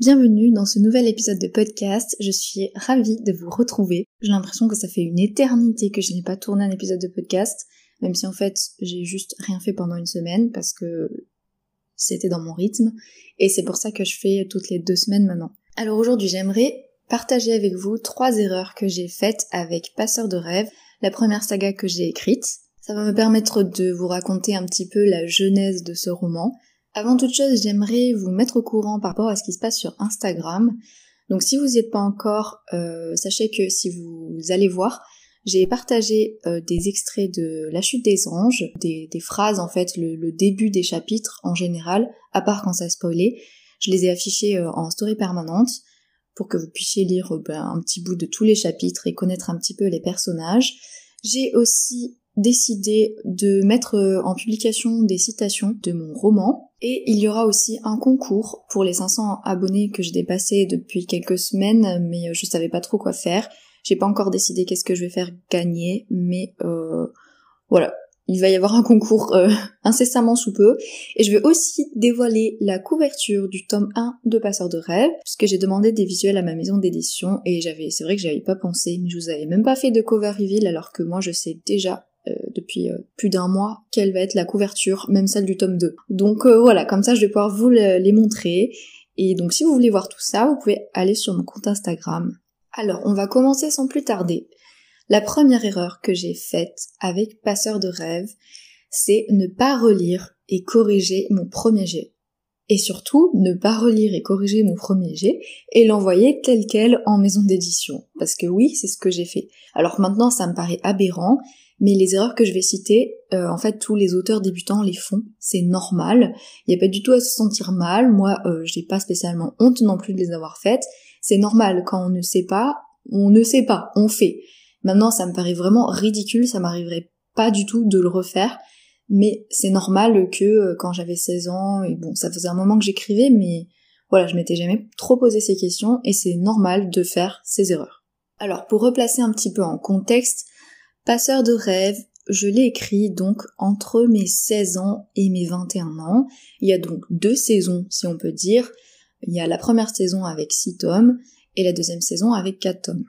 Bienvenue dans ce nouvel épisode de podcast. Je suis ravie de vous retrouver. J'ai l'impression que ça fait une éternité que je n'ai pas tourné un épisode de podcast, même si en fait j'ai juste rien fait pendant une semaine parce que c'était dans mon rythme et c'est pour ça que je fais toutes les deux semaines maintenant. Alors aujourd'hui j'aimerais partager avec vous trois erreurs que j'ai faites avec Passeur de rêve, la première saga que j'ai écrite. Ça va me permettre de vous raconter un petit peu la genèse de ce roman, avant toute chose, j'aimerais vous mettre au courant par rapport à ce qui se passe sur Instagram. Donc si vous n'y êtes pas encore, euh, sachez que si vous allez voir, j'ai partagé euh, des extraits de La chute des anges, des, phrases en fait, le, début des chapitres en général, à part quand ça spoilé. Je les ai affichés euh, en story permanente pour que vous puissiez lire ben, un petit bout de tous les chapitres et connaître un petit peu les personnages. J'ai aussi décidé de mettre en publication des citations de mon roman et il y aura aussi un concours pour les 500 abonnés que j'ai dépassé depuis quelques semaines, mais euh, je savais pas trop quoi faire. J'ai pas encore décidé qu'est-ce que je vais faire gagner, mais euh, voilà. Il va y avoir un concours euh, incessamment sous peu. Et je vais aussi dévoiler la couverture du tome 1 de Passeur de rêve, puisque j'ai demandé des visuels à ma maison d'édition, et j'avais, c'est vrai que j'avais pas pensé, mais je vous avais même pas fait de cover reveal, alors que moi je sais déjà depuis euh, plus d'un mois quelle va être la couverture, même celle du tome 2. Donc euh, voilà, comme ça je vais pouvoir vous les montrer. Et donc si vous voulez voir tout ça, vous pouvez aller sur mon compte Instagram. Alors on va commencer sans plus tarder. La première erreur que j'ai faite avec Passeur de rêve, c'est ne pas relire et corriger mon premier jet. Et surtout, ne pas relire et corriger mon premier jet et l'envoyer tel quel en maison d'édition. Parce que oui, c'est ce que j'ai fait. Alors maintenant, ça me paraît aberrant, mais les erreurs que je vais citer, euh, en fait, tous les auteurs débutants les font, c'est normal. Il n'y a pas du tout à se sentir mal. Moi, euh, j'ai pas spécialement honte non plus de les avoir faites. C'est normal quand on ne sait pas, on ne sait pas, on fait. Maintenant, ça me paraît vraiment ridicule, ça m'arriverait pas du tout de le refaire. Mais c'est normal que euh, quand j'avais 16 ans, et bon, ça faisait un moment que j'écrivais, mais voilà, je m'étais jamais trop posé ces questions et c'est normal de faire ces erreurs. Alors, pour replacer un petit peu en contexte, Passeur de rêve, je l'ai écrit donc entre mes 16 ans et mes 21 ans. Il y a donc deux saisons, si on peut dire. Il y a la première saison avec 6 tomes et la deuxième saison avec 4 tomes.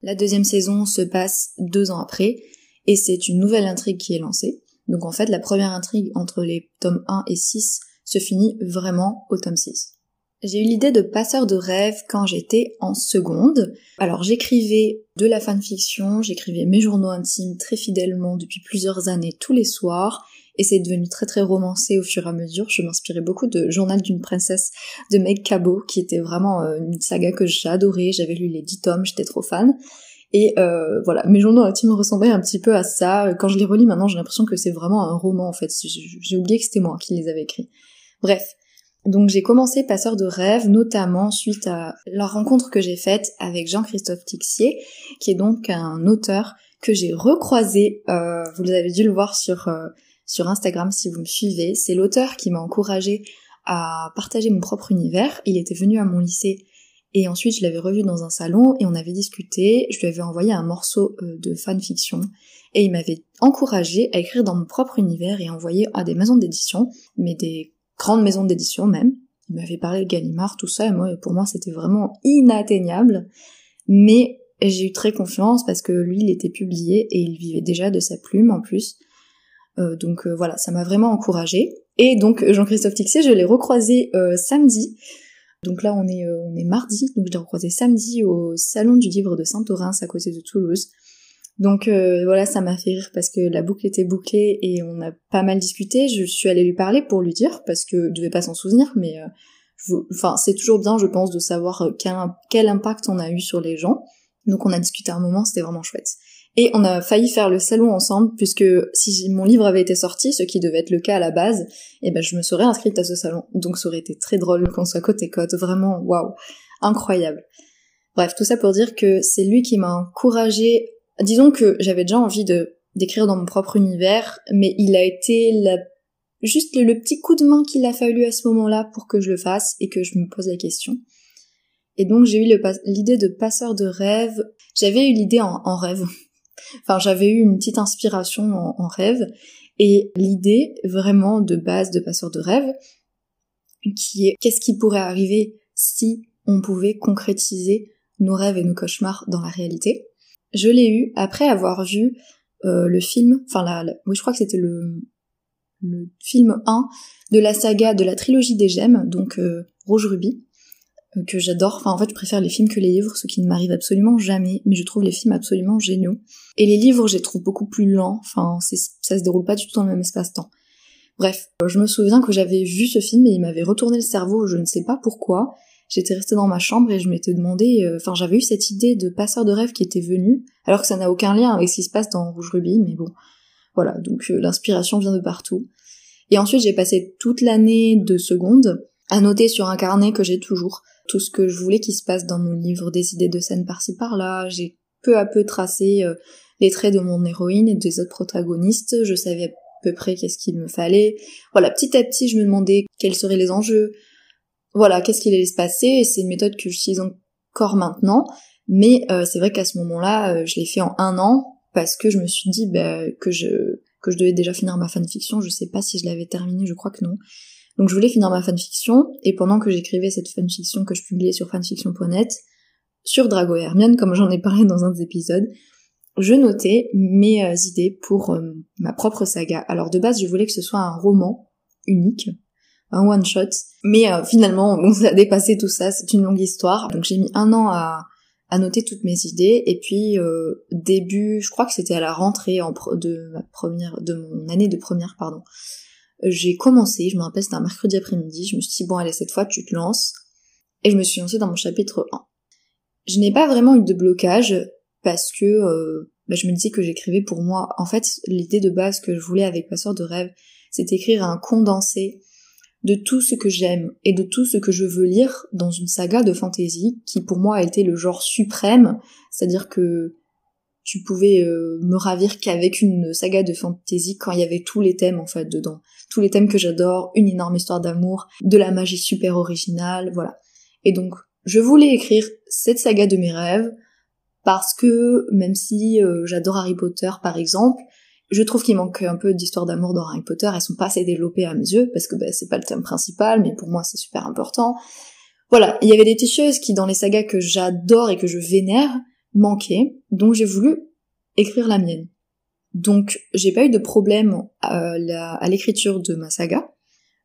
La deuxième saison se passe deux ans après et c'est une nouvelle intrigue qui est lancée. Donc en fait, la première intrigue entre les tomes 1 et 6 se finit vraiment au tome 6. J'ai eu l'idée de passeur de rêve quand j'étais en seconde. Alors j'écrivais de la fanfiction, j'écrivais mes journaux intimes très fidèlement depuis plusieurs années tous les soirs, et c'est devenu très très romancé au fur et à mesure. Je m'inspirais beaucoup de Journal d'une princesse de Meg Cabot, qui était vraiment euh, une saga que j'adorais, j'avais lu les dix tomes, j'étais trop fan. Et euh, voilà, mes journaux intimes ressemblaient un petit peu à ça. Quand je les relis maintenant, j'ai l'impression que c'est vraiment un roman en fait. J'ai oublié que c'était moi qui les avais écrits. Bref, donc j'ai commencé Passeur de rêve, notamment suite à la rencontre que j'ai faite avec Jean-Christophe Tixier, qui est donc un auteur que j'ai recroisé, euh, vous avez dû le voir sur, euh, sur Instagram si vous me suivez. C'est l'auteur qui m'a encouragé à partager mon propre univers. Il était venu à mon lycée et ensuite je l'avais revu dans un salon et on avait discuté. Je lui avais envoyé un morceau euh, de fanfiction et il m'avait encouragé à écrire dans mon propre univers et envoyer à des maisons d'édition, mais des grande maison d'édition même. Il m'avait parlé de Gallimard, tout ça, et moi, pour moi, c'était vraiment inatteignable. Mais j'ai eu très confiance parce que lui, il était publié et il vivait déjà de sa plume en plus. Euh, donc euh, voilà, ça m'a vraiment encouragé. Et donc Jean-Christophe Tixier, je l'ai recroisé euh, samedi Donc là, on est, on est mardi, donc je l'ai recroisé samedi au Salon du Livre de Saint-Orens à côté de Toulouse. Donc euh, voilà, ça m'a fait rire parce que la boucle était bouclée et on a pas mal discuté. Je suis allée lui parler pour lui dire parce que je devais pas s'en souvenir, mais enfin c'est toujours bien, je pense, de savoir quel, quel impact on a eu sur les gens. Donc on a discuté un moment, c'était vraiment chouette. Et on a failli faire le salon ensemble, puisque si mon livre avait été sorti, ce qui devait être le cas à la base, eh ben je me serais inscrite à ce salon. Donc ça aurait été très drôle qu'on soit côte et côte, vraiment, waouh, incroyable. Bref, tout ça pour dire que c'est lui qui m'a encouragé. Disons que j'avais déjà envie d'écrire dans mon propre univers, mais il a été juste le, petit coup de main qu'il a fallu à ce moment-là pour que je le fasse et que je me pose la question. Et donc j'ai eu l'idée de passeur de rêve. J'avais eu l'idée en rêve, Enfin, j'avais eu une petite inspiration en, rêve et l'idée vraiment de base de passeur de rêve, qui est qu'est-ce qui pourrait arriver si on pouvait concrétiser nos rêves et nos cauchemars dans la réalité. Je l'ai eu après avoir vu euh, le film, enfin la, oui je crois que c'était le, le film 1 de la saga de la trilogie des gemmes, donc euh, Rouge Ruby, euh, que j'adore. Enfin, en fait, je préfère les films que les livres, ce qui ne m'arrive absolument jamais, mais je trouve les films absolument géniaux. Et les livres, je les trouve beaucoup plus lents. Enfin, ça se déroule pas du tout dans le même espace-temps. Bref, euh, je me souviens que j'avais vu ce film et il m'avait retourné le cerveau, je ne sais pas pourquoi. J'étais restée dans ma chambre et je m'étais demandé, euh, enfin j'avais eu cette idée de passeur de rêve qui était venue, alors que ça n'a aucun lien avec ce qui se passe dans Rouge Ruby, mais bon, voilà, donc l'inspiration vient de partout. Et ensuite j'ai passé toute l'année de seconde à noter sur un carnet que j'ai toujours tout ce que je voulais qu'il se passe dans mon livre, des idées de scènes par-ci par-là. J'ai peu à peu tracé euh, les traits de mon héroïne et des autres protagonistes. Je savais peu près qu'est-ce qu'il me fallait. Voilà, petit à petit, je me demandais quels seraient les enjeux. Voilà, qu'est-ce qu'il allait se passer. Et c'est une méthode que j'utilise encore maintenant. Mais euh, c'est vrai qu'à ce moment-là, euh, je l'ai fait en un an parce que je me suis dit bah, que je que je devais déjà finir ma fanfiction. Je sais pas si je l'avais terminée, je crois que non. Donc je voulais finir ma fanfiction, et pendant que j'écrivais cette fanfiction que je publiais sur fanfiction.net, sur Drago et Hermione, comme j'en ai parlé dans un des épisodes, je notais mes euh, idées pour euh, ma propre saga. Alors de base, je voulais que ce soit un roman unique, un one shot, mais euh, finalement, ça a dépassé tout ça, c'est une longue histoire. Donc j'ai mis un an à, à noter toutes mes idées, et puis début, je crois que c'était à la rentrée en de ma première, de mon année de première, pardon j'ai commencé, je me rappelle c'était un mercredi après-midi, je me suis dit bon allez cette fois tu te lances, et je me suis lancée dans mon chapitre 1. Je n'ai pas vraiment eu de blocage parce que euh, bah, je me disais que j'écrivais pour moi. En fait, l'idée de base que je voulais avec Passeur de rêve, c'est écrire un condensé de tout ce que j'aime et de tout ce que je veux lire dans une saga de fantasy qui pour moi a été le genre suprême, c'est-à-dire que tu pouvais euh, me ravir qu'avec une saga de fantasy quand il y avait tous les thèmes en fait dedans. Tous les thèmes que j'adore, une énorme histoire d'amour, de la magie super originale, voilà. Et donc, je voulais écrire cette saga de mes rêves parce que même si euh, j'adore Harry Potter par exemple, je trouve qu'il manque un peu d'histoire d'amour dans Harry Potter, elles sont pas assez développées à mes yeux parce que bah, c'est pas le thème principal, mais pour moi c'est super important. Voilà, il y avait des petites qui dans les sagas que j'adore et que je vénère, manquait, donc j'ai voulu écrire la mienne. Donc j'ai pas eu de problème à l'écriture de ma saga.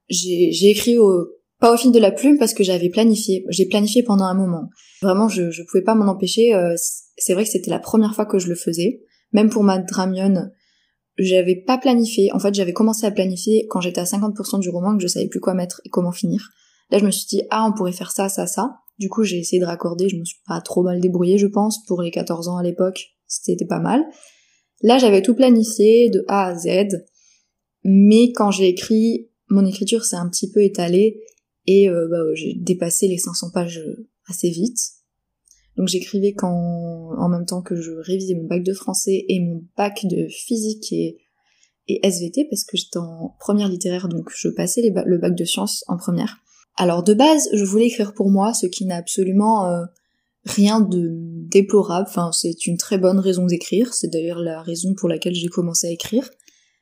J'ai écrit au, pas au fil de la plume parce que j'avais planifié. J'ai planifié pendant un moment. Vraiment, je, je pouvais pas m'en empêcher. Euh, c'est vrai que c'était la première fois que je le faisais. Même pour ma Dramion, j'avais pas planifié. En fait, j'avais commencé à planifier quand j'étais à 50% du roman que je savais plus quoi mettre et comment finir. Là, je me suis dit, ah, on pourrait faire ça, ça, ça. Du coup, j'ai essayé de raccorder, je me suis pas trop mal débrouillée, je pense, pour les 14 ans à l'époque, c'était pas mal. Là, j'avais tout planifié de A à Z, mais quand j'ai écrit, mon écriture s'est un petit peu étalée et euh, bah, j'ai dépassé les 500 pages assez vite. Donc j'écrivais quand, en même temps que je révisais mon bac de français et mon bac de physique et, SVT parce que j'étais en première littéraire, donc je passais le bac de sciences en première. Alors de base, je voulais écrire pour moi, ce qui n'a absolument euh, rien de déplorable. Enfin, c'est une très bonne raison d'écrire. C'est d'ailleurs la raison pour laquelle j'ai commencé à écrire.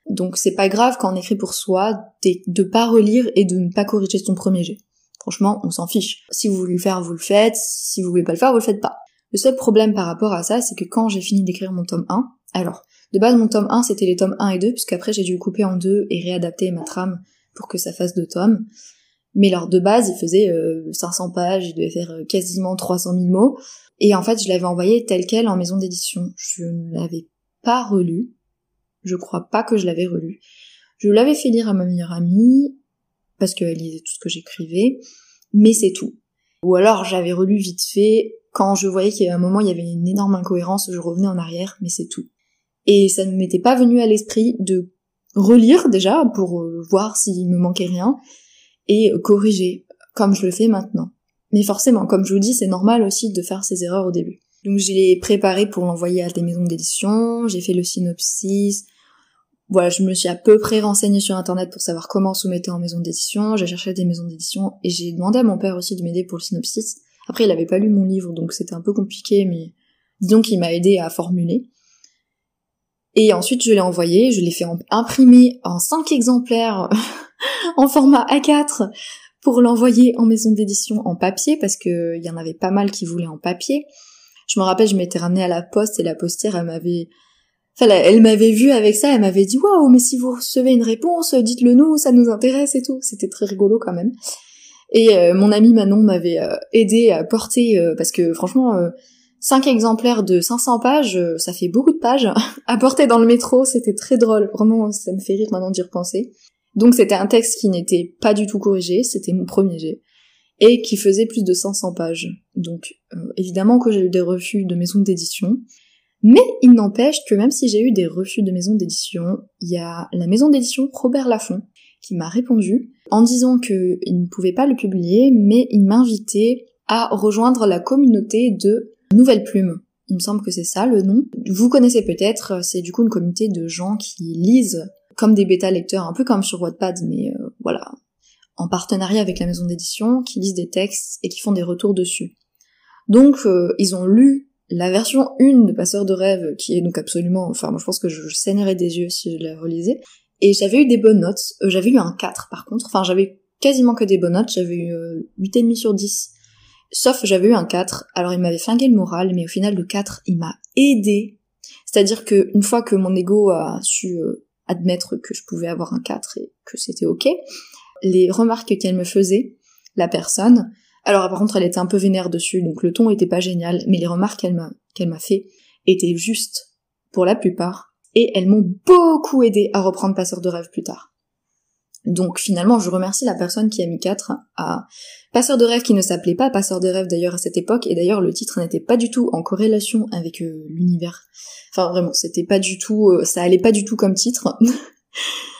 Donc c'est pas grave quand on écrit pour soi de pas relire et de ne pas corriger son premier jet. Franchement, on s'en fiche. Si vous voulez le faire, vous le faites. Si vous voulez pas le faire, vous le faites pas. Le seul problème par rapport à ça, c'est que quand j'ai fini d'écrire mon tome 1, alors, de base mon tome 1 c'était les tomes 1 et 2, puisqu'après j'ai dû couper en deux et réadapter ma trame pour que ça fasse deux tomes. Mais alors de base, il faisait 500 pages, il devait faire quasiment 300 000 mots. Et en fait, je l'avais envoyé tel quel en maison d'édition. Je ne l'avais pas relu. Je crois pas que je l'avais relu. Je l'avais fait lire à ma meilleure amie, parce qu'elle lisait tout ce que j'écrivais, mais c'est tout. Ou alors j'avais relu vite fait, quand je voyais qu'il y avait un moment il y avait une énorme incohérence, je revenais en arrière, mais c'est tout. Et ça ne m'était pas venu à l'esprit de relire déjà pour euh, voir s'il me manquait rien et corriger comme je le fais maintenant. Mais forcément, comme je vous dis, c'est normal aussi de faire ces erreurs au début. Donc je l'ai préparé pour l'envoyer à des maisons d'édition, j'ai fait le synopsis, voilà, je me suis à peu près renseignée sur internet pour savoir comment soumettre en maison d'édition, j'ai cherché des maisons d'édition et j'ai demandé à mon père aussi de m'aider pour le synopsis. Après, il avait pas lu mon livre, donc c'était un peu compliqué, mais disons qu'il m'a aidé à formuler. Et ensuite, je l'ai envoyé, je l'ai fait imprimer en 5 exemplaires en format A4 pour l'envoyer en maison d'édition en papier, parce qu'il y en avait pas mal qui voulaient en papier. Je me rappelle, je m'étais ramenée à la poste et la postière, elle m'avait Elle m'avait vu avec ça, elle m'avait dit waouh, mais si vous recevez une réponse, dites-le nous, ça nous intéresse et tout. C'était très rigolo quand même. Et euh, mon ami Manon m'avait euh, aidé à porter euh, parce que franchement, 5 exemplaires de 500 pages, ça fait beaucoup de pages à porter dans le métro. C'était très drôle. Vraiment, ça me fait rire maintenant d'y repenser. Donc c'était un texte qui n'était pas du tout corrigé, c'était mon premier jet et qui faisait plus de 500 pages. Donc évidemment que j'ai eu des refus de maisons d'édition. Mais il n'empêche que même si j'ai eu des refus de maison d'édition, il y a la maison d'édition Robert Laffont qui m'a répondu en disant qu'il ne pouvait pas le publier, mais il m'invitait à rejoindre la communauté de Nouvelle Plume. Il me semble que c'est ça le nom. Vous connaissez peut-être, c'est du coup une communauté de gens qui lisent comme des bêta lecteurs, un peu comme sur Wattpad, mais euh, voilà, en partenariat avec la maison d'édition, qui lisent des textes et qui font des retours dessus. Donc euh, ils ont lu la version 1 de Passeur de rêve, qui est donc absolument, enfin moi je pense que je, saignerais des yeux si je la relisais, et j'avais eu des bonnes notes, euh, j'avais eu un 4 par contre, enfin j'avais quasiment que des bonnes notes, j'avais eu euh, 8,5 sur 10, sauf j'avais eu un 4, alors il m'avait flingué le moral, mais au final le 4 il m'a aidé, c'est-à-dire que une fois que mon ego a su euh, admettre que je pouvais avoir un 4 et que c'était ok, les remarques qu'elle me faisait, la personne, alors par contre, elle était un peu vénère dessus, donc le ton était pas génial, mais les remarques qu'elle m'a qu'elle m'a fait étaient justes pour la plupart, et elles m'ont beaucoup aidé à reprendre Passeur de rêve plus tard. Donc finalement, je remercie la personne qui a mis 4 à Passeur de rêve qui ne s'appelait pas Passeur de rêve d'ailleurs à cette époque, et d'ailleurs le titre n'était pas du tout en corrélation avec euh, l'univers. Enfin vraiment, c'était pas du tout, euh, ça allait pas du tout comme titre.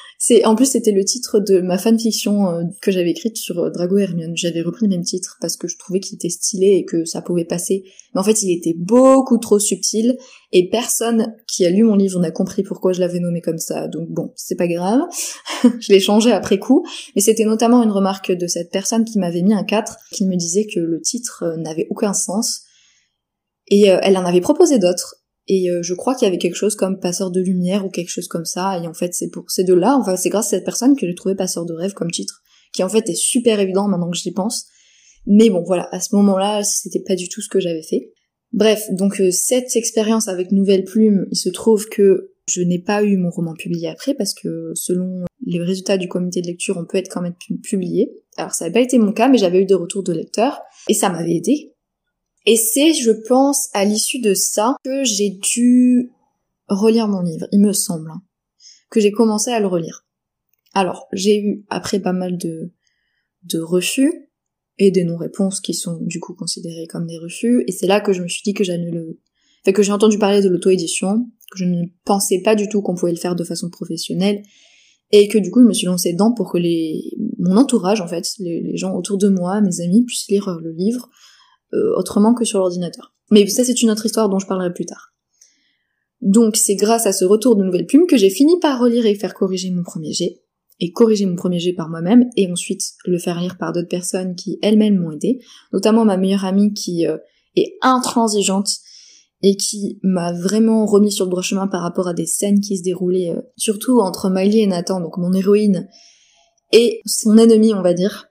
En plus c'était le titre de ma fanfiction euh, que j'avais écrite sur euh, Drago Hermione. J'avais repris le même titre parce que je trouvais qu'il était stylé et que ça pouvait passer. Mais en fait, il était beaucoup trop subtil et personne qui a lu mon livre n'a compris pourquoi je l'avais nommé comme ça. Donc bon, c'est pas grave. je l'ai changé après coup, mais c'était notamment une remarque de cette personne qui m'avait mis un 4 qui me disait que le titre euh, n'avait aucun sens et elle en avait proposé d'autres et euh, je crois qu'il y avait quelque chose comme passeur de lumière ou quelque chose comme ça. Et en fait, c'est pour ces deux-là, enfin, c'est grâce à cette personne que j'ai trouvé passeur de rêve comme titre, qui en fait est super évident maintenant que j'y pense. Mais bon, voilà, à ce moment-là, c'était pas du tout ce que j'avais fait. Bref, donc euh, cette expérience avec Nouvelle Plume, il se trouve que je n'ai pas eu mon roman publié après parce que selon les résultats du comité de lecture, on peut être quand même publié. Alors ça n'a pas été mon cas, mais j'avais eu des retours de lecteurs et ça m'avait aidé et c'est, je pense, à l'issue de ça que j'ai dû relire mon livre, il me semble, hein, que j'ai commencé à le relire. Alors, j'ai eu après pas mal de, de refus et des non-réponses qui sont du coup considérées comme des refus, et c'est là que je me suis dit que j'allais le... Fait que j'ai entendu parler de l'auto-édition, que je ne pensais pas du tout qu'on pouvait le faire de façon professionnelle, et que du coup je me suis lancée dedans pour que les mon entourage en fait, les, gens autour de moi, mes amis, puissent lire le livre, autrement que sur l'ordinateur. Mais ça c'est une autre histoire dont je parlerai plus tard. Donc c'est grâce à ce retour de nouvelles plumes que j'ai fini par relire et faire corriger mon premier jet, et corriger mon premier jet par moi-même, et ensuite le faire lire par d'autres personnes qui elles-mêmes m'ont aidé, notamment ma meilleure amie qui euh, est intransigeante et qui m'a vraiment remis sur le droit chemin par rapport à des scènes qui se déroulaient euh, surtout entre Miley et Nathan, donc mon héroïne, et son ennemi on va dire,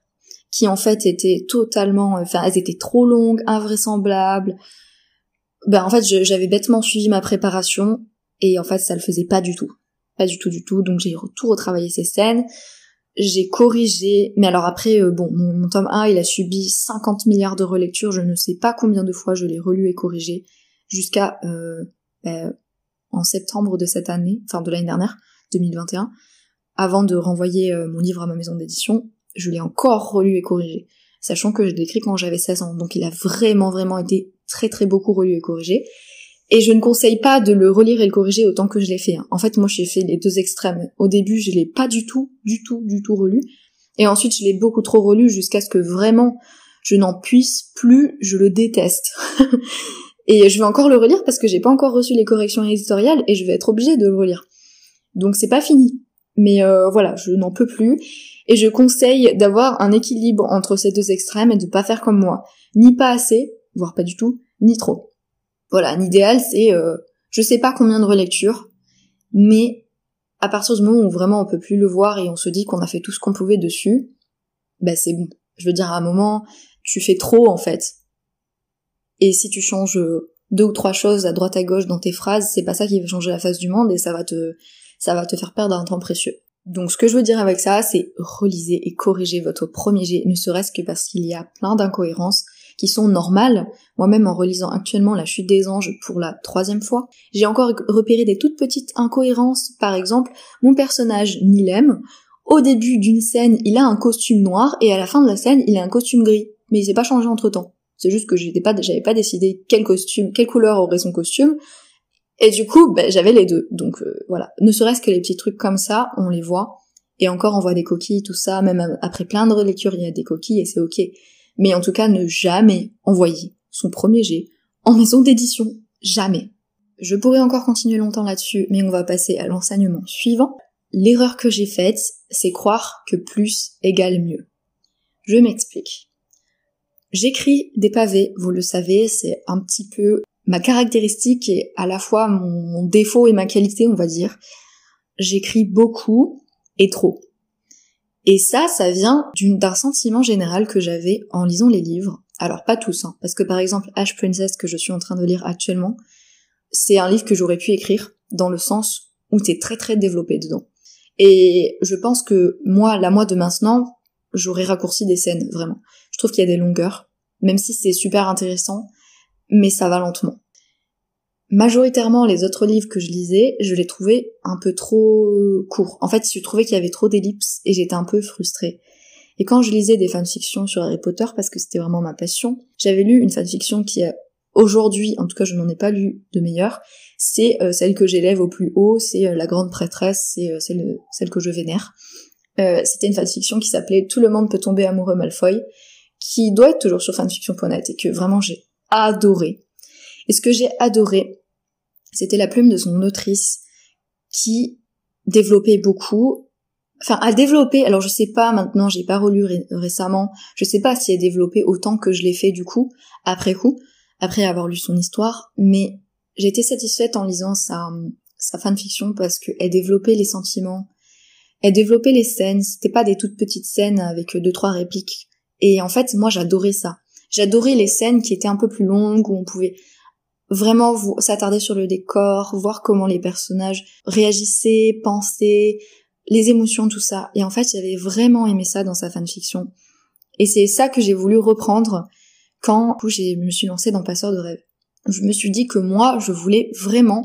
qui en fait étaient totalement, enfin elles étaient trop longues, invraisemblables. Ben en fait j'avais bêtement suivi ma préparation et en fait ça le faisait pas du tout, pas du tout du tout. Donc j'ai tout retravaillé ces scènes. j'ai corrigé, mais alors après, euh, bon, mon, tome 1, il a subi 50 milliards de relectures, je ne sais pas combien de fois je l'ai relu et corrigé, jusqu'à euh, ben, en septembre de cette année, enfin de l'année dernière, 2021, avant de renvoyer euh, mon livre à ma maison d'édition, je l'ai encore relu et corrigé, sachant que je l'ai écrit quand j'avais 16 ans, donc il a vraiment vraiment été très très beaucoup relu et corrigé, et je ne conseille pas de le relire et le corriger autant que je l'ai fait. Hein. En fait, moi, j'ai fait les deux extrêmes. Au début, je l'ai pas du tout, du tout, du tout relu. Et ensuite, je l'ai beaucoup trop relu jusqu'à ce que vraiment je n'en puisse plus, je le déteste. et je vais encore le relire parce que j'ai pas encore reçu les corrections éditoriales et je vais être obligée de le relire. Donc c'est pas fini. Mais euh, voilà, je n'en peux plus. Et je conseille d'avoir un équilibre entre ces deux extrêmes et de pas faire comme moi. Ni pas assez, voire pas du tout, ni trop. Voilà, l'idéal c'est, euh, je sais pas combien de relectures, mais à partir du moment où vraiment on peut plus le voir et on se dit qu'on a fait tout ce qu'on pouvait dessus, bah c'est bon. Je veux dire, à un moment, tu fais trop en fait. Et si tu changes deux ou trois choses à droite à gauche dans tes phrases, c'est pas ça qui va changer la face du monde et ça va te, ça va te faire perdre un temps précieux. Donc ce que je veux dire avec ça, c'est relisez et corrigez votre premier jet, ne serait-ce que parce qu'il y a plein d'incohérences qui sont normales. Moi-même, en relisant actuellement La Chute des Anges pour la troisième fois, j'ai encore repéré des toutes petites incohérences. Par exemple, mon personnage Nilem, au début d'une scène, il a un costume noir et à la fin de la scène, il a un costume gris. Mais il s'est pas changé entre temps. C'est juste que j'avais pas décidé quel costume, quelle couleur aurait son costume. Et du coup, ben, j'avais les deux. Donc euh, voilà. Ne serait-ce que les petits trucs comme ça, on les voit. Et encore, on voit des coquilles, tout ça. Même après plein de relectures, il y a des coquilles et c'est ok mais en tout cas ne jamais envoyer son premier jet en maison d'édition. Jamais. Je pourrais encore continuer longtemps là-dessus, mais on va passer à l'enseignement suivant. L'erreur que j'ai faite, c'est croire que plus égale mieux. Je m'explique. J'écris des pavés, vous le savez, c'est un petit peu ma caractéristique et à la fois mon défaut et ma qualité, on va dire. J'écris beaucoup et trop. Et ça, ça vient d'un sentiment général que j'avais en lisant les livres. Alors pas tous, hein, parce que par exemple Ash Princess que je suis en train de lire actuellement, c'est un livre que j'aurais pu écrire dans le sens où t'es très très développé dedans. Et je pense que moi, la moi de maintenant, j'aurais raccourci des scènes, vraiment. Je trouve qu'il y a des longueurs, même si c'est super intéressant, mais ça va lentement majoritairement les autres livres que je lisais, je les trouvais un peu trop courts. En fait, je trouvais qu'il y avait trop d'ellipses et j'étais un peu frustrée. Et quand je lisais des fanfictions sur Harry Potter, parce que c'était vraiment ma passion, j'avais lu une fanfiction qui a aujourd'hui, en tout cas je n'en ai pas lu de meilleure, c'est euh, celle que j'élève au plus haut, c'est euh, La Grande Prêtresse, c'est euh, celle, celle, que je vénère. c'était une fanfiction qui s'appelait Tout le monde peut tomber amoureux Malfoy, qui doit être toujours sur fanfiction.net et que vraiment j'ai adoré. Et ce que j'ai adoré, c'était la plume de son autrice qui développait beaucoup, enfin a développé, alors je sais pas maintenant, j'ai pas relu récemment, je sais pas si elle développé autant que je l'ai fait du coup, après coup, après avoir lu son histoire, mais j'ai été satisfaite en lisant sa, sa fanfiction parce qu'elle développait les sentiments, elle développait les scènes, c'était pas des toutes petites scènes avec deux trois répliques. Et en fait, moi j'adorais ça. J'adorais les scènes qui étaient un peu plus longues, où on pouvait vraiment s'attarder sur le décor, voir comment les personnages réagissaient, pensaient, les émotions, tout ça. Et en fait, j'avais vraiment aimé ça dans sa fanfiction. Et c'est ça que j'ai voulu reprendre quand je me suis lancée dans Passeur de rêve. Je me suis dit que moi, je voulais vraiment,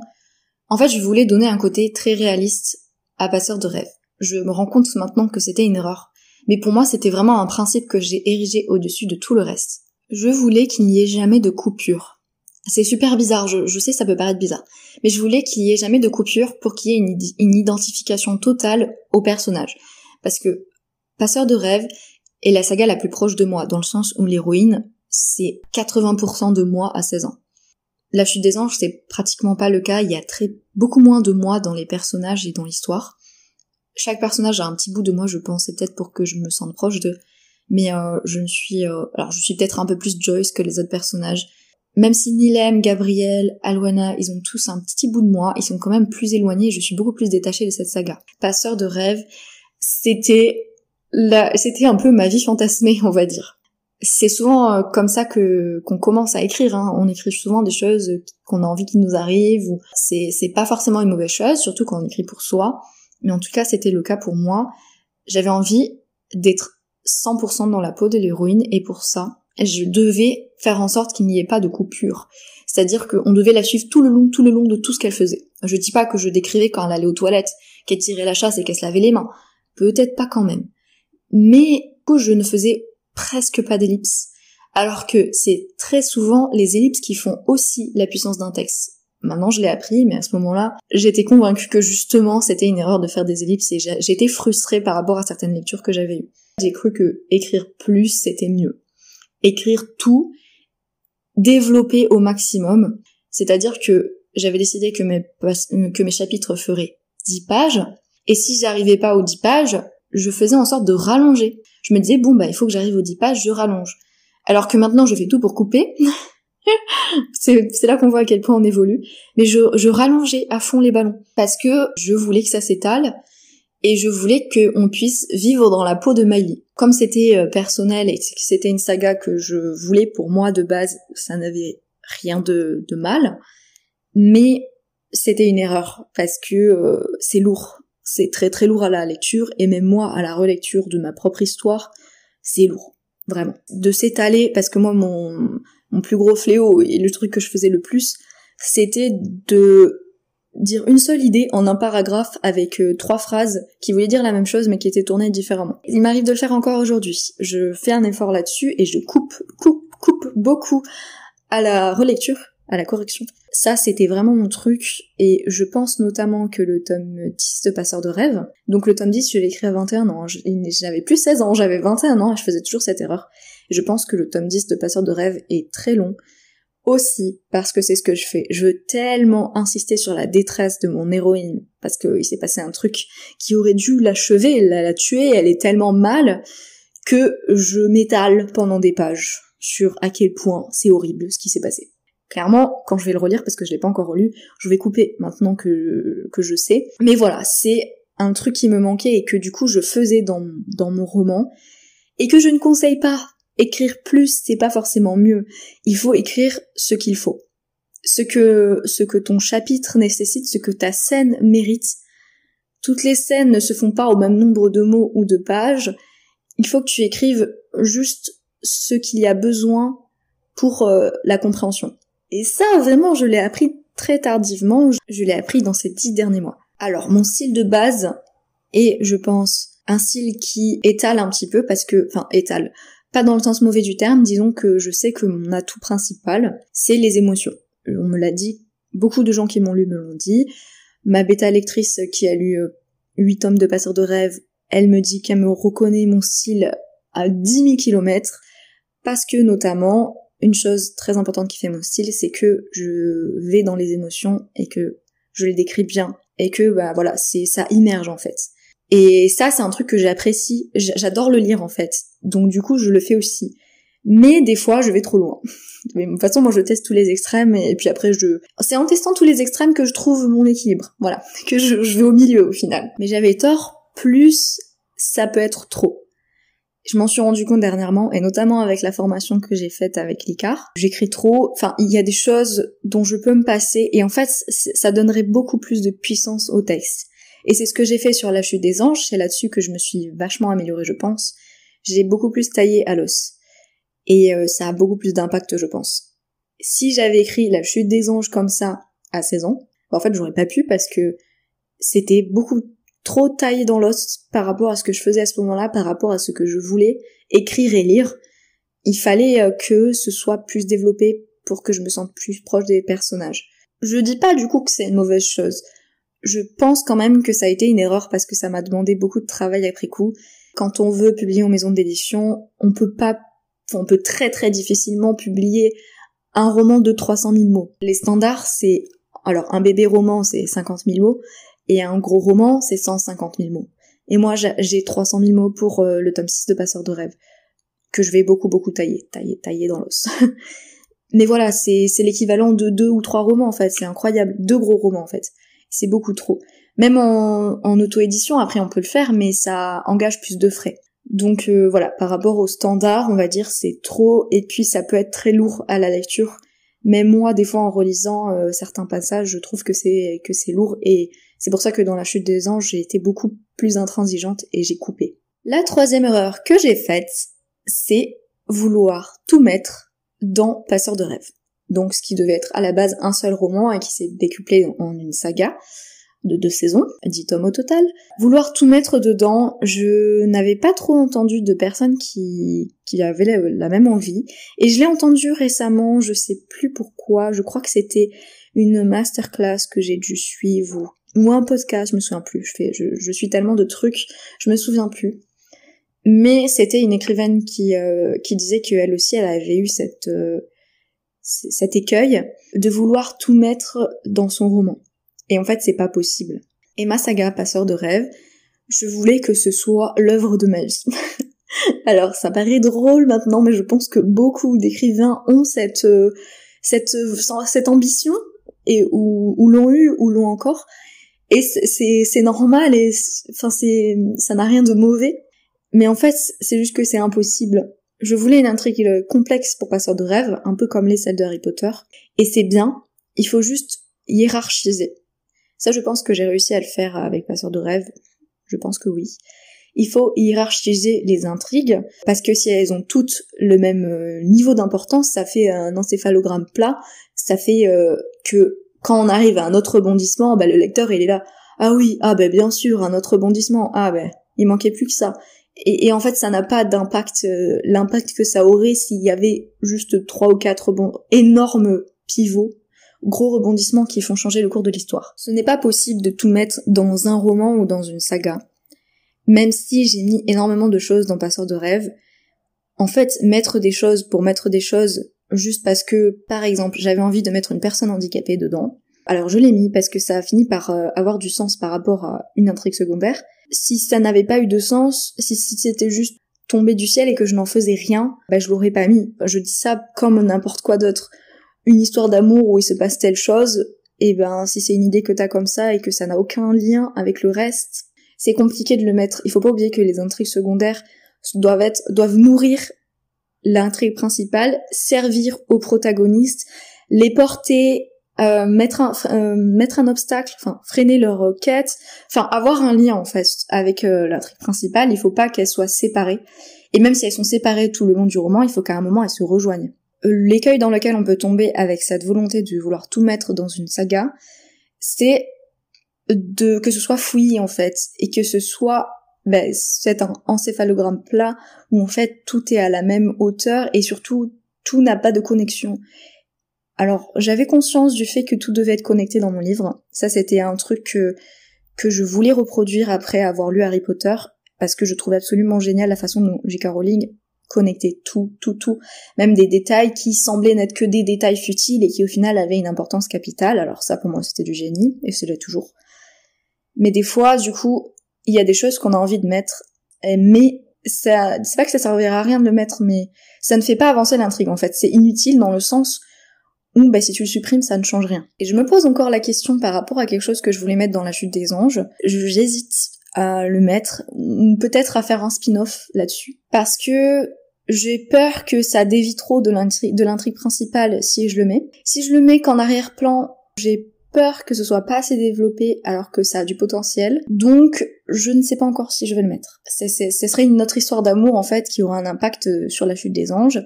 en fait, je voulais donner un côté très réaliste à Passeur de rêve. Je me rends compte maintenant que c'était une erreur. Mais pour moi, c'était vraiment un principe que j'ai érigé au-dessus de tout le reste. Je voulais qu'il n'y ait jamais de coupure c'est super bizarre, je, sais ça peut paraître bizarre, mais je voulais qu'il y ait jamais de coupure pour qu'il y ait une, identification totale au personnage. Parce que Passeur de rêve est la saga la plus proche de moi, dans le sens où l'héroïne, c'est 80% de moi à 16 ans. La chute des anges, c'est pratiquement pas le cas, il y a très beaucoup moins de moi dans les personnages et dans l'histoire. Chaque personnage a un petit bout de moi, je pense, peut-être pour que je me sente proche d'eux. Mais euh, je suis... Euh, alors je suis peut-être un peu plus Joyce que les autres personnages même si Nilem, Gabriel, Alwana, ils ont tous un petit bout de moi, ils sont quand même plus éloignés, je suis beaucoup plus détachée de cette saga. Passeur de rêve, c'était la, c'était un peu ma vie fantasmée, on va dire. C'est souvent euh, comme ça que qu'on commence à écrire. Hein. On écrit souvent des choses qu'on a envie qu'ils nous arrivent. Ou c'est c'est pas forcément une mauvaise chose, surtout quand on écrit pour soi. Mais en tout cas, c'était le cas pour moi. j'avais envie d'être 100% dans la peau de l'héroïne et pour ça, je devais faire en sorte qu'il n'y ait pas de coupure. C'est-à-dire qu'on devait la suivre tout le long, tout le long de tout ce qu'elle faisait. Je dis pas que je décrivais quand elle allait aux toilettes, qu'elle tirait la chasse et qu'elle se lavait les mains. Peut-être pas quand même. Mais que je ne faisais presque pas d'ellipse. Alors que c'est très souvent les ellipses qui font aussi la puissance d'un texte. Maintenant, je l'ai appris, mais à ce moment-là, j'étais convaincue que justement, c'était une erreur de faire des ellipses et j'étais frustrée par rapport à certaines lectures que j'avais eues. J'ai cru que écrire plus, c'était mieux. Écrire tout, développer au maximum, c'est-à-dire que j'avais décidé que mes, chapitres feraient 10 pages, et si j'arrivais pas aux 10 pages, je faisais en sorte de rallonger. Je me disais, bon, bah, il faut que j'arrive aux 10 pages, je rallonge. Alors que maintenant, je fais tout pour couper. c'est là qu'on voit à quel point on évolue. Mais je, rallongeais à fond les ballons. Parce que je voulais que ça s'étale. Et je voulais qu'on puisse vivre dans la peau de Miley. Comme c'était euh, personnel et que c'était une saga que je voulais pour moi de base, ça n'avait rien de, de mal. Mais c'était une erreur parce que euh, c'est lourd. C'est très très lourd à la lecture et même moi à la relecture de ma propre histoire, c'est lourd. Vraiment. De s'étaler, parce que moi mon, mon plus gros fléau et le truc que je faisais le plus, c'était de dire une seule idée en un paragraphe avec euh, trois phrases qui voulaient dire la même chose mais qui étaient tournées différemment. Il m'arrive de le faire encore aujourd'hui. Je fais un effort là-dessus et je coupe, coupe, coupe beaucoup à la relecture, à la correction. Ça, c'était vraiment mon truc, et je pense notamment que le tome 10 de Passeur de rêve, donc le tome 10, je l'ai écrit à 21 ans, j'avais plus 16 ans, j'avais 21 ans, et je faisais toujours cette erreur. Je pense que le tome 10 de Passeur de rêve est très long, aussi parce que c'est ce que je fais. Je veux tellement insister sur la détresse de mon héroïne parce qu'il s'est passé un truc qui aurait dû l'achever, la, tuer, elle est tellement mal que je m'étale pendant des pages sur à quel point c'est horrible ce qui s'est passé. Clairement, quand je vais le relire, parce que je l'ai pas encore relu, je vais couper maintenant que, que je sais. Mais voilà, c'est un truc qui me manquait et que du coup je faisais dans, dans mon roman, et que je ne conseille pas écrire plus, c'est pas forcément mieux. Il faut écrire ce qu'il faut. Ce que, ce que ton chapitre nécessite, ce que ta scène mérite. Toutes les scènes ne se font pas au même nombre de mots ou de pages. Il faut que tu écrives juste ce qu'il y a besoin pour euh, la compréhension. Et ça, vraiment, je l'ai appris très tardivement. Je l'ai appris dans ces dix derniers mois. Alors, mon style de base est, je pense, un style qui étale un petit peu parce que, enfin, étale. Pas dans le sens mauvais du terme, disons que je sais que mon atout principal, c'est les émotions. On me l'a dit, beaucoup de gens qui m'ont lu me l'ont dit. Ma bêta lectrice qui a lu euh, 8 tomes de Passeur de rêve, elle me dit qu'elle me reconnaît mon style à 10 000 kilomètres, parce que notamment, une chose très importante qui fait mon style, c'est que je vais dans les émotions et que je les décris bien, et que, bah voilà, c'est ça immerge en fait. Et ça, c'est un truc que j'apprécie. J'adore le lire en fait. Donc du coup, je le fais aussi. Mais des fois, je vais trop loin. De toute façon, moi, je teste tous les extrêmes et puis après, je. C'est en testant tous les extrêmes que je trouve mon équilibre. Voilà, que je, je vais au milieu au final. Mais j'avais tort. Plus, ça peut être trop. Je m'en suis rendu compte dernièrement, et notamment avec la formation que j'ai faite avec l'ICAR. J'écris trop, enfin, il y a des choses dont je peux me passer, et en fait, ça donnerait beaucoup plus de puissance au texte. Et c'est ce que j'ai fait sur la chute des anges, c'est là-dessus que je me suis vachement améliorée, je pense. J'ai beaucoup plus taillé à l'os. Et euh, ça a beaucoup plus d'impact, je pense. Si j'avais écrit la chute des anges comme ça à 16 ans, bah, en fait j'aurais pas pu parce que c'était beaucoup trop taillé dans l'os par rapport à ce que je faisais à ce moment-là, par rapport à ce que je voulais écrire et lire. Il fallait euh, que ce soit plus développé pour que je me sente plus proche des personnages. Je dis pas du coup que c'est une mauvaise chose je pense quand même que ça a été une erreur parce que ça m'a demandé beaucoup de travail après coup. Quand on veut publier en maison d'édition, on peut pas, on peut très très difficilement publier un roman de 300 000 mots. Les standards, c'est, alors un bébé roman, c'est 50 000 mots, et un gros roman, c'est 150 000 mots. Et moi, j'ai 300 000 mots pour euh, le tome 6 de Passeur de rêve, que je vais beaucoup beaucoup tailler, tailler, tailler dans l'os. Mais voilà, c'est l'équivalent de deux ou trois romans en fait, c'est incroyable, deux gros romans en fait c'est beaucoup trop. Même en, auto-édition, après on peut le faire, mais ça engage plus de frais. Donc euh, voilà, par rapport au standard, on va dire c'est trop, et puis ça peut être très lourd à la lecture. Même moi, des fois en relisant euh, certains passages, je trouve que c'est que c'est lourd, et c'est pour ça que dans la chute des anges, j'ai été beaucoup plus intransigeante et j'ai coupé. La troisième erreur que j'ai faite, c'est vouloir tout mettre dans Passeur de rêve. Donc ce qui devait être à la base un seul roman et qui s'est décuplé en une saga de deux saisons, dix tomes au total. Vouloir tout mettre dedans, je n'avais pas trop entendu de personnes qui, qui avaient la, même envie. Et je l'ai entendu récemment, je sais plus pourquoi, je crois que c'était une masterclass que j'ai dû suivre ou, un podcast, je me souviens plus. Je, fais, je, suis tellement de trucs, je me souviens plus. Mais c'était une écrivaine qui, euh, qui disait qu'elle aussi, elle avait eu cette, euh, cet écueil de vouloir tout mettre dans son roman. Et en fait, c'est pas possible. Et ma saga Passeur de rêve, je voulais que ce soit l'œuvre de ma vie. Alors, ça paraît drôle maintenant, mais je pense que beaucoup d'écrivains ont cette, euh, cette, euh, cette ambition, et ou, l'ont eu, ou l'ont encore. Et c'est, normal, et enfin, ça n'a rien de mauvais. Mais en fait, c'est juste que c'est impossible. Je voulais une intrigue complexe pour Passeur de rêve, un peu comme les celles de Harry Potter. Et c'est bien, il faut juste hiérarchiser. Ça, je pense que j'ai réussi à le faire avec Passeur de rêve. Je pense que oui. Il faut hiérarchiser les intrigues, parce que si elles ont toutes le même euh, niveau d'importance, ça fait un encéphalogramme plat, ça fait euh, que quand on arrive à un autre rebondissement, bah, le lecteur il est là, ah oui, ah ben bien sûr, un autre rebondissement, ah ben il manquait plus que ça. Et, en fait, ça n'a pas d'impact, euh, l'impact que ça aurait s'il y avait juste trois ou quatre énormes pivots gros rebondissements qui font changer le cours de l'histoire. Ce n'est pas possible de tout mettre dans un roman ou dans une saga. Même si j'ai mis énormément de choses dans Passeur de rêve, en fait, mettre des choses pour mettre des choses juste parce que, par exemple, j'avais envie de mettre une personne handicapée dedans, alors je l'ai mis parce que ça a fini par euh, avoir du sens par rapport à une intrigue secondaire. Si ça n'avait pas eu de sens, si, c'était juste tombé du ciel et que je n'en faisais rien, bah je l'aurais pas mis. Je dis ça comme n'importe quoi d'autre une histoire d'amour où il se passe telle chose, et ben si c'est une idée que t'as comme ça et que ça n'a aucun lien avec le reste, c'est compliqué de le mettre. Il faut pas oublier que les intrigues secondaires doivent être, doivent nourrir l'intrigue principale, servir aux protagonistes, les porter, euh, mettre un euh, mettre un obstacle, enfin freiner leur quête, enfin avoir un lien en fait avec euh, l'intrigue principale. Il faut pas qu'elles soient séparées. Et même si elles sont séparées tout le long du roman, il faut qu'à un moment elles se rejoignent l'écueil dans lequel on peut tomber avec cette volonté de vouloir tout mettre dans une saga, c'est de que ce soit fouillé en fait et que ce soit ben, c'est un encéphalogramme plat où en fait tout est à la même hauteur et surtout tout n'a pas de connexion. Alors j'avais conscience du fait que tout devait être connecté dans mon livre. Ça c'était un truc que que je voulais reproduire après avoir lu Harry Potter parce que je trouvais absolument génial la façon dont J.K. Rowling connecter tout, tout, tout, même des détails qui semblaient n'être que des détails futiles et qui au final avaient une importance capitale. Alors ça pour moi c'était du génie, et c'est toujours. Mais des fois, du coup, il y a des choses qu'on a envie de mettre, mais ça, c'est pas que ça servira à rien de le mettre, mais ça ne fait pas avancer l'intrigue en fait. C'est inutile dans le sens où bah, si tu le supprimes, ça ne change rien. Et je me pose encore la question par rapport à quelque chose que je voulais mettre dans la chute des anges. J'hésite à le mettre, ou peut-être à faire un spin-off là-dessus. Parce que j'ai peur que ça dévie trop de l'intrigue principale si je le mets. Si je le mets qu'en arrière-plan, j'ai peur que ce soit pas assez développé alors que ça a du potentiel. Donc, je ne sais pas encore si je vais le mettre. Ce serait une autre histoire d'amour en fait qui aura un impact sur la chute des anges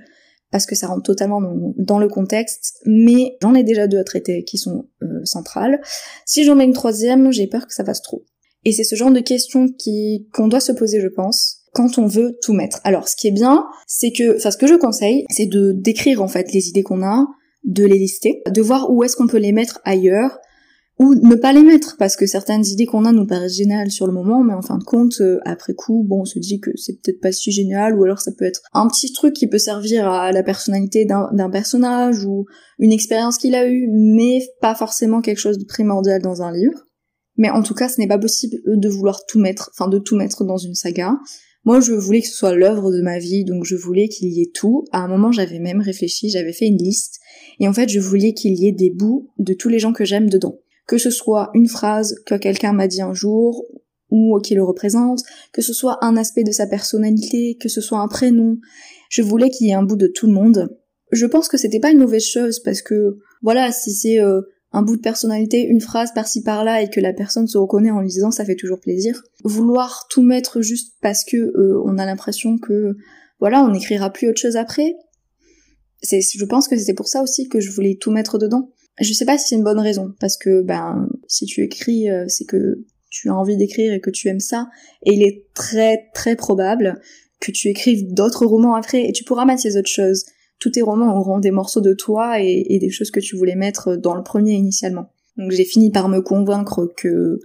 parce que ça rentre totalement dans, le contexte, mais j'en ai déjà deux à traiter qui sont euh, centrales. Si j'en mets une troisième, j'ai peur que ça fasse trop. Et c'est ce genre de questions qu'on doit se poser, je pense, quand on veut tout mettre. Alors, ce qui est bien, c'est que, enfin, ce que je conseille, c'est de décrire en fait les idées qu'on a, de les lister, de voir où est-ce qu'on peut les mettre ailleurs, ou ne pas les mettre, parce que certaines idées qu'on a nous paraissent géniales sur le moment, mais en fin de compte, euh, après coup, bon, on se dit que c'est peut-être pas si génial, ou alors ça peut être un petit truc qui peut servir à la personnalité d'un personnage, ou une expérience qu'il a eue, mais pas forcément quelque chose de primordial dans un livre. Mais en tout cas, ce n'est pas possible de vouloir tout mettre, enfin de tout mettre dans une saga. Moi, je voulais que ce soit l'œuvre de ma vie, donc je voulais qu'il y ait tout. À un moment, j'avais même réfléchi, j'avais fait une liste, et en fait, je voulais qu'il y ait des bouts de tous les gens que j'aime dedans. Que ce soit une phrase que quelqu'un m'a dit un jour, ou qui le représente, que ce soit un aspect de sa personnalité, que ce soit un prénom. Je voulais qu'il y ait un bout de tout le monde. Je pense que c'était pas une mauvaise chose parce que, voilà, si c'est euh, un bout de personnalité, une phrase par-ci par-là et que la personne se reconnaît en lisant, ça fait toujours plaisir. Vouloir tout mettre juste parce que euh, on a l'impression que voilà, on n'écrira plus autre chose après. C'est, je pense que c'était pour ça aussi que je voulais tout mettre dedans. Je sais pas si c'est une bonne raison parce que ben si tu écris, euh, c'est que tu as envie d'écrire et que tu aimes ça, et il est très très probable que tu écrives d'autres romans après et tu pourras mettre ces autres choses tous tes romans auront des morceaux de toi et, des choses que tu voulais mettre dans le premier initialement. Donc j'ai fini par me convaincre que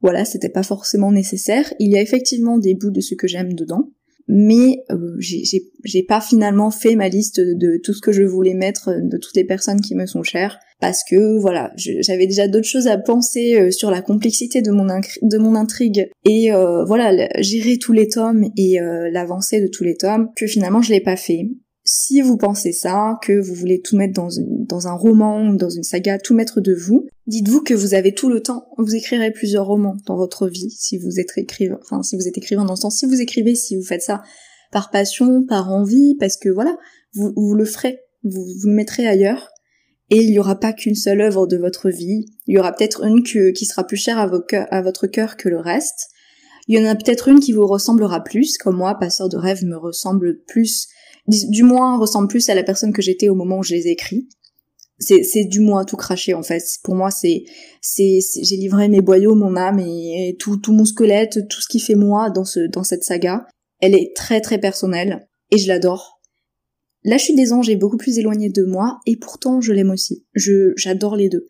voilà, c'était pas forcément nécessaire. Il y a effectivement des bouts de ce que j'aime dedans, mais euh, j'ai pas finalement fait ma liste de, tout ce que je voulais mettre de toutes les personnes qui me sont chères. Parce que voilà, j'avais déjà d'autres choses à penser euh, sur la complexité de mon, de mon intrigue. Et euh, voilà, gérer tous les tomes et l'avancée de tous les tomes que finalement je l'ai pas fait si vous pensez ça, que vous voulez tout mettre dans, un roman ou dans une saga, tout mettre de vous, dites-vous que vous avez tout le temps. Vous écrirez plusieurs romans dans votre vie si vous êtes écrivain, enfin si vous êtes écrivain dans le sens, si vous écrivez, si vous faites ça par passion, par envie, parce que voilà, vous, le ferez, vous, vous le mettrez ailleurs. Et il n'y aura pas qu'une seule œuvre de votre vie. Il y aura peut-être une qui sera plus chère à, vos à votre cœur que le reste. Il y en a peut-être une qui vous ressemblera plus, comme moi, Passeur de rêve me ressemble plus du moins ressemble plus à la personne que j'étais au moment où je les ai écrits. C'est, c'est du moins tout craché en fait. Pour moi, c'est, c'est, j'ai livré mes boyaux, mon âme et, tout, tout mon squelette, tout ce qui fait moi dans ce, dans cette saga. Elle est très très personnelle et je l'adore. La chute des anges est beaucoup plus éloignée de moi et pourtant je l'aime aussi. Je, j'adore les deux.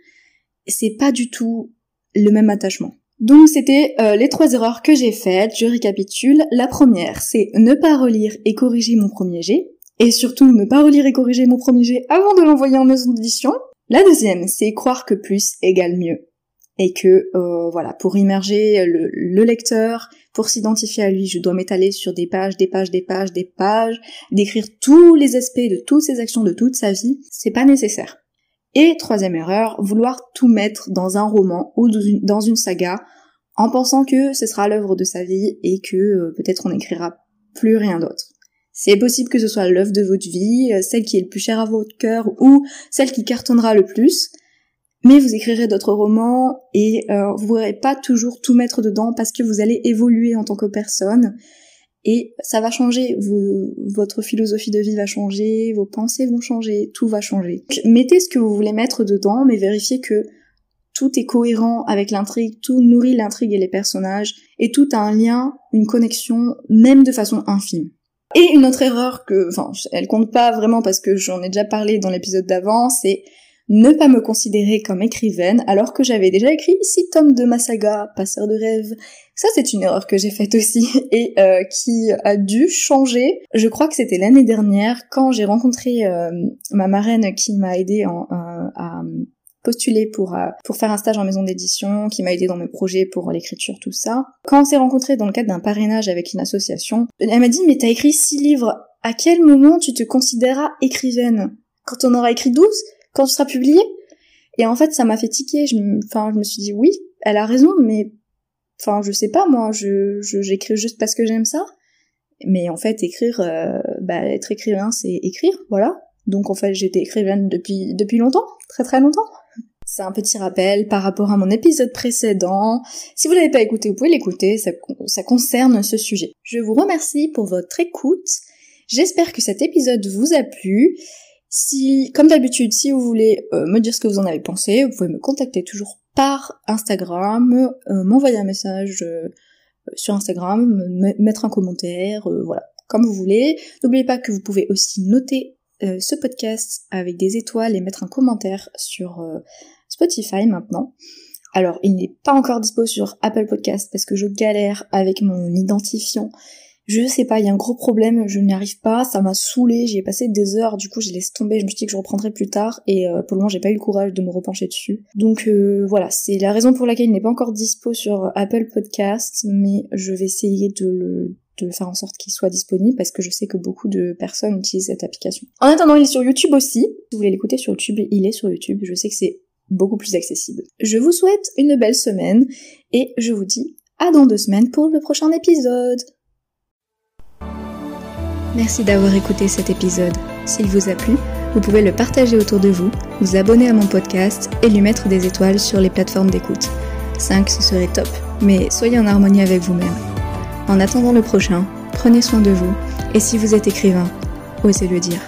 C'est pas du tout le même attachement. Donc c'était euh, les trois erreurs que j'ai faites, je récapitule. La première, c'est ne pas relire et corriger mon premier jet. Et surtout, ne pas relire et corriger mon premier jet avant de l'envoyer en maison d'édition. La deuxième, c'est croire que plus égale mieux. Et que, euh, voilà, pour immerger le, le lecteur, pour s'identifier à lui, je dois m'étaler sur des pages, des pages, des pages, des pages, d'écrire tous les aspects de toutes ses actions, de toute sa vie. C'est pas nécessaire. Et troisième erreur, vouloir tout mettre dans un roman ou dans une saga en pensant que ce sera l'œuvre de sa vie et que euh, peut-être on n'écrira plus rien d'autre. C'est possible que ce soit l'œuvre de votre vie, euh, celle qui est le plus chère à votre cœur ou celle qui cartonnera le plus, mais vous écrirez d'autres romans et euh, vous ne pourrez pas toujours tout mettre dedans parce que vous allez évoluer en tant que personne et ça va changer, votre philosophie de vie va changer, vos pensées vont changer, tout va changer. mettez ce que vous voulez mettre dedans, mais vérifiez que tout est cohérent avec l'intrigue, tout nourrit l'intrigue et les personnages, et tout a un lien, une connexion, même de façon infime. Et une autre erreur que, enfin, elle compte pas vraiment parce que j'en ai déjà parlé dans l'épisode d'avant, c'est ne pas me considérer comme écrivaine alors que j'avais déjà écrit six tomes de ma saga Passeur de rêve. Ça c'est une erreur que j'ai faite aussi et euh, qui a dû changer. Je crois que c'était l'année dernière quand j'ai rencontré euh, ma marraine qui m'a aidé en, euh, à postuler pour pour faire un stage en maison d'édition, qui m'a aidé dans mes projets pour l'écriture, tout ça. Quand on s'est rencontrés dans le cadre d'un parrainage avec une association, elle m'a dit mais t'as écrit six livres, à quel moment tu te considéras écrivaine? Quand on aura écrit 12 quand ce sera publié. Et en fait, ça m'a fait tiquer. Je, enfin, je me suis dit oui, elle a raison, mais enfin, je sais pas moi, je j'écris juste parce que j'aime ça. Mais en fait, écrire, euh, bah, être écrivain, c'est écrire, voilà. Donc en fait, j'étais écrivaine depuis depuis longtemps, très très longtemps. C'est un petit rappel par rapport à mon épisode précédent. Si vous l'avez pas écouté, vous pouvez l'écouter, ça, ça concerne ce sujet. Je vous remercie pour votre écoute. J'espère que cet épisode vous a plu. Si, comme d'habitude, si vous voulez euh, me dire ce que vous en avez pensé, vous pouvez me contacter toujours par Instagram, euh, m'envoyer un message euh, sur Instagram, me mettre un commentaire, voilà, comme vous voulez. N'oubliez pas que vous pouvez aussi noter ce podcast avec des étoiles et mettre un commentaire sur Spotify maintenant. Alors, il n'est pas encore dispo sur Apple Podcast parce que je galère avec mon identifiant je sais pas, il y a un gros problème, je n'y arrive pas, ça m'a saoulé, j'y ai passé des heures, du coup je laisse tomber, je me suis dit que je reprendrai plus tard, et euh, pour le moment j'ai pas eu le courage de me repencher dessus. Donc euh, voilà, c'est la raison pour laquelle il n'est pas encore dispo sur Apple Podcast, mais je vais essayer de de faire en sorte qu'il soit disponible parce que je sais que beaucoup de personnes utilisent cette application. En attendant, il est sur YouTube aussi. Si vous voulez l'écouter sur YouTube, il est sur YouTube. Je sais que c'est beaucoup plus accessible. Je vous souhaite une belle semaine et je vous dis à dans deux semaines pour le prochain épisode. Merci d'avoir écouté cet épisode. S'il vous a plu, vous pouvez le partager autour de vous, vous abonner à mon podcast et lui mettre des étoiles sur les plateformes d'écoute. 5 ce serait top, mais soyez en harmonie avec vous-même. En attendant le prochain, prenez soin de vous et si vous êtes écrivain, osez le dire.